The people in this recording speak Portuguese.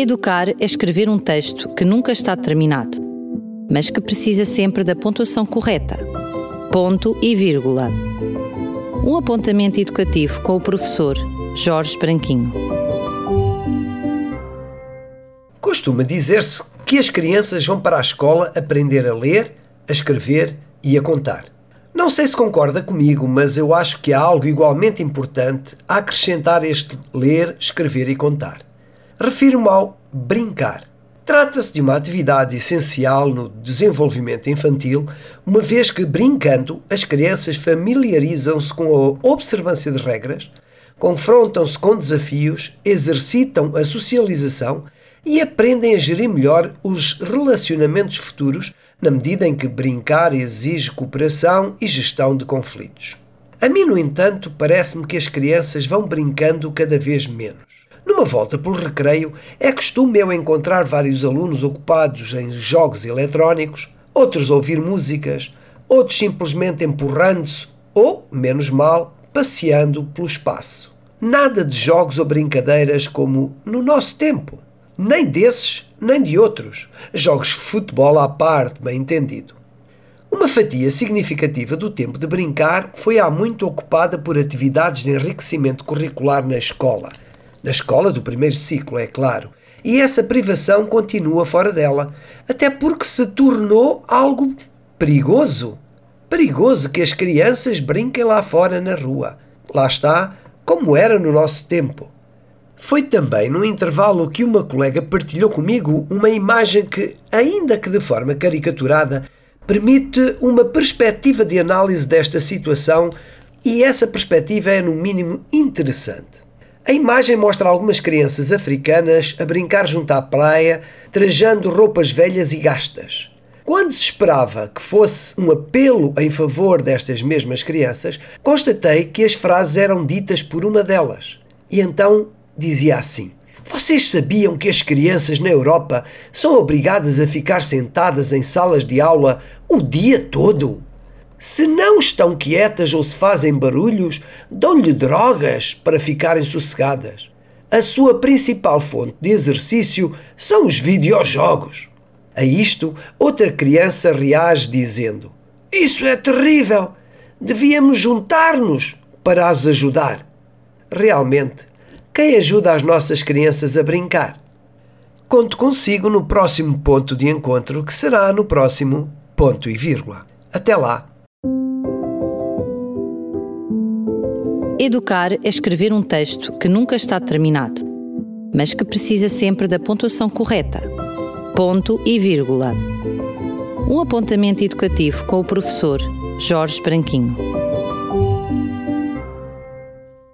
Educar é escrever um texto que nunca está terminado, mas que precisa sempre da pontuação correta. Ponto e vírgula. Um apontamento educativo com o professor Jorge Branquinho. Costuma dizer-se que as crianças vão para a escola aprender a ler, a escrever e a contar. Não sei se concorda comigo, mas eu acho que há algo igualmente importante a acrescentar este ler, escrever e contar. Refiro-me ao brincar. Trata-se de uma atividade essencial no desenvolvimento infantil, uma vez que, brincando, as crianças familiarizam-se com a observância de regras, confrontam-se com desafios, exercitam a socialização e aprendem a gerir melhor os relacionamentos futuros, na medida em que brincar exige cooperação e gestão de conflitos. A mim, no entanto, parece-me que as crianças vão brincando cada vez menos. Numa volta pelo recreio, é costume eu encontrar vários alunos ocupados em jogos eletrónicos, outros ouvir músicas, outros simplesmente empurrando-se ou, menos mal, passeando pelo espaço. Nada de jogos ou brincadeiras como no nosso tempo. Nem desses, nem de outros. Jogos de futebol à parte, bem entendido. Uma fatia significativa do tempo de brincar foi há muito ocupada por atividades de enriquecimento curricular na escola – na escola do primeiro ciclo, é claro. E essa privação continua fora dela, até porque se tornou algo perigoso. Perigoso que as crianças brinquem lá fora na rua. Lá está, como era no nosso tempo. Foi também no intervalo que uma colega partilhou comigo uma imagem que, ainda que de forma caricaturada, permite uma perspectiva de análise desta situação e essa perspectiva é, no mínimo, interessante. A imagem mostra algumas crianças africanas a brincar junto à praia, trajando roupas velhas e gastas. Quando se esperava que fosse um apelo em favor destas mesmas crianças, constatei que as frases eram ditas por uma delas. E então dizia assim: Vocês sabiam que as crianças na Europa são obrigadas a ficar sentadas em salas de aula o dia todo? Se não estão quietas ou se fazem barulhos, dão-lhe drogas para ficarem sossegadas. A sua principal fonte de exercício são os videojogos. A isto, outra criança reage dizendo: Isso é terrível! Devíamos juntar-nos para as ajudar. Realmente, quem ajuda as nossas crianças a brincar? Conto consigo no próximo ponto de encontro, que será no próximo ponto e vírgula. Até lá! Educar é escrever um texto que nunca está terminado, mas que precisa sempre da pontuação correta. Ponto e vírgula. Um apontamento educativo com o professor Jorge Branquinho.